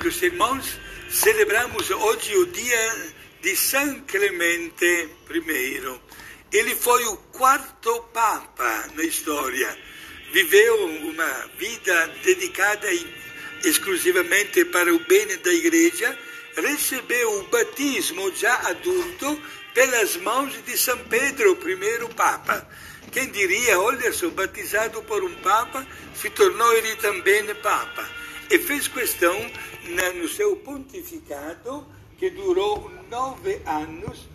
queridos irmãos, celebramos hoje o dia de São Clemente I. Ele foi o quarto Papa na história. Viveu uma vida dedicada exclusivamente para o bem da Igreja. Recebeu o batismo já adulto pelas mãos de São Pedro, o primeiro Papa. Quem diria, olha, sou batizado por um Papa, se tornou ele também Papa. E fez questão, no seu pontificado, que durou nove anos,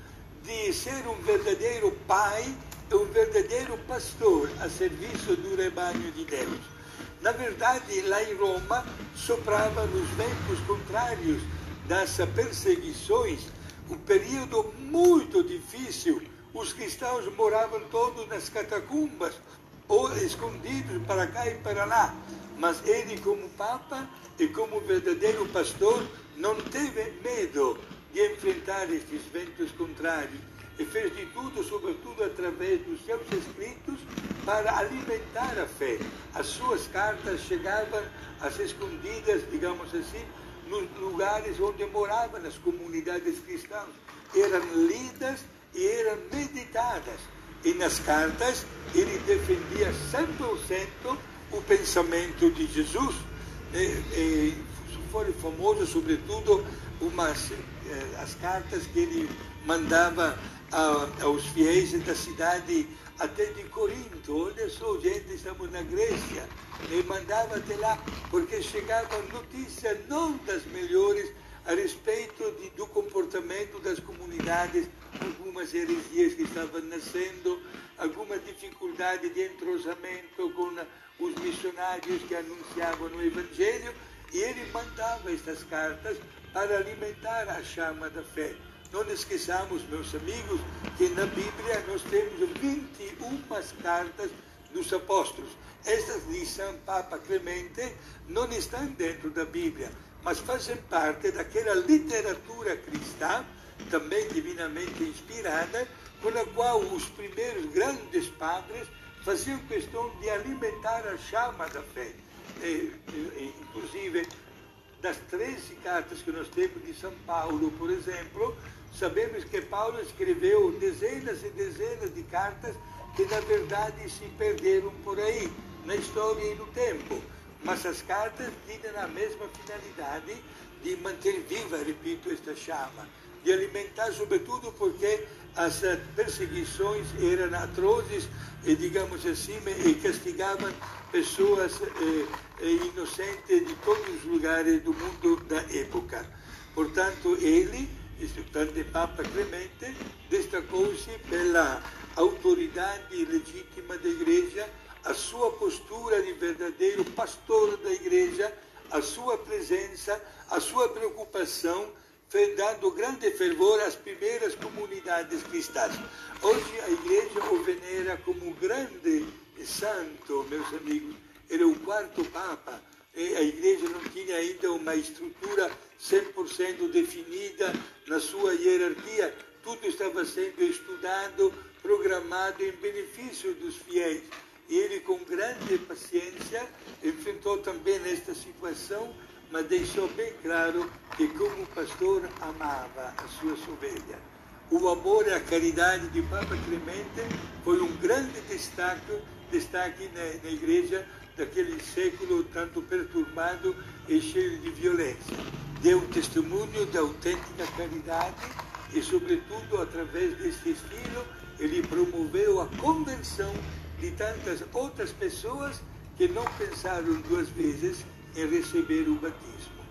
de ser um verdadeiro pai e um verdadeiro pastor a serviço do rebanho de Deus. Na verdade, lá em Roma, soprava nos ventos contrários das perseguições, um período muito difícil os cristãos moravam todos nas catacumbas, ou escondidos para cá e para lá. Mas ele, como Papa e como verdadeiro pastor, não teve medo de enfrentar estes ventos contrários e fez de tudo, sobretudo através dos seus escritos, para alimentar a fé. As suas cartas chegavam às escondidas, digamos assim, nos lugares onde moravam as comunidades cristãs. Eram lidas e eram meditadas. E nas cartas ele defendia 100% o pensamento de Jesus. E, e foi famoso, sobretudo, umas, eh, as cartas que ele mandava a, aos fiéis da cidade até de Corinto. Olha só, gente, estamos na Grécia. E mandava até lá, porque chegavam notícias não das melhores a respeito de, do comportamento das comunidades, algumas heresias que estavam nascendo, alguma dificuldade de entrosamento com os missionários que anunciavam o Evangelho, e ele mandava estas cartas para alimentar a chama da fé. Não esqueçamos, meus amigos, que na Bíblia nós temos 21 cartas dos apóstolos. Estas de São Papa Clemente não estão dentro da Bíblia mas fazem parte daquela literatura cristã, também divinamente inspirada, com a qual os primeiros grandes padres faziam questão de alimentar a chama da fé. E, inclusive, das 13 cartas que nós temos de São Paulo, por exemplo, sabemos que Paulo escreveu dezenas e dezenas de cartas que, na verdade, se perderam por aí, na história e no tempo mas as cartas tinham a mesma finalidade de manter viva, repito, esta chama, de alimentar, sobretudo porque as perseguições eram atrozes e, digamos assim, e castigavam pessoas eh, eh, inocentes de todos os lugares do mundo da época. Portanto, ele, o Papa Clemente, destacou-se pela autoridade legítima da Igreja a sua postura de verdadeiro pastor da igreja, a sua presença, a sua preocupação, dando grande fervor às primeiras comunidades cristãs. Hoje a igreja o venera como um grande santo, meus amigos. Era o quarto Papa. E a igreja não tinha ainda uma estrutura 100% definida na sua hierarquia. Tudo estava sendo estudado, programado em benefício dos fiéis. E ele, com grande paciência, enfrentou também esta situação, mas deixou bem claro que, como pastor, amava as suas ovelhas. O amor e a caridade de Papa Clemente foi um grande destaque, destaque na, na igreja daquele século tanto perturbado e cheio de violência. Deu testemunho da autêntica caridade e, sobretudo, através deste estilo, ele promoveu a conversão de tantas outras pessoas que não pensaram duas vezes em receber o batismo.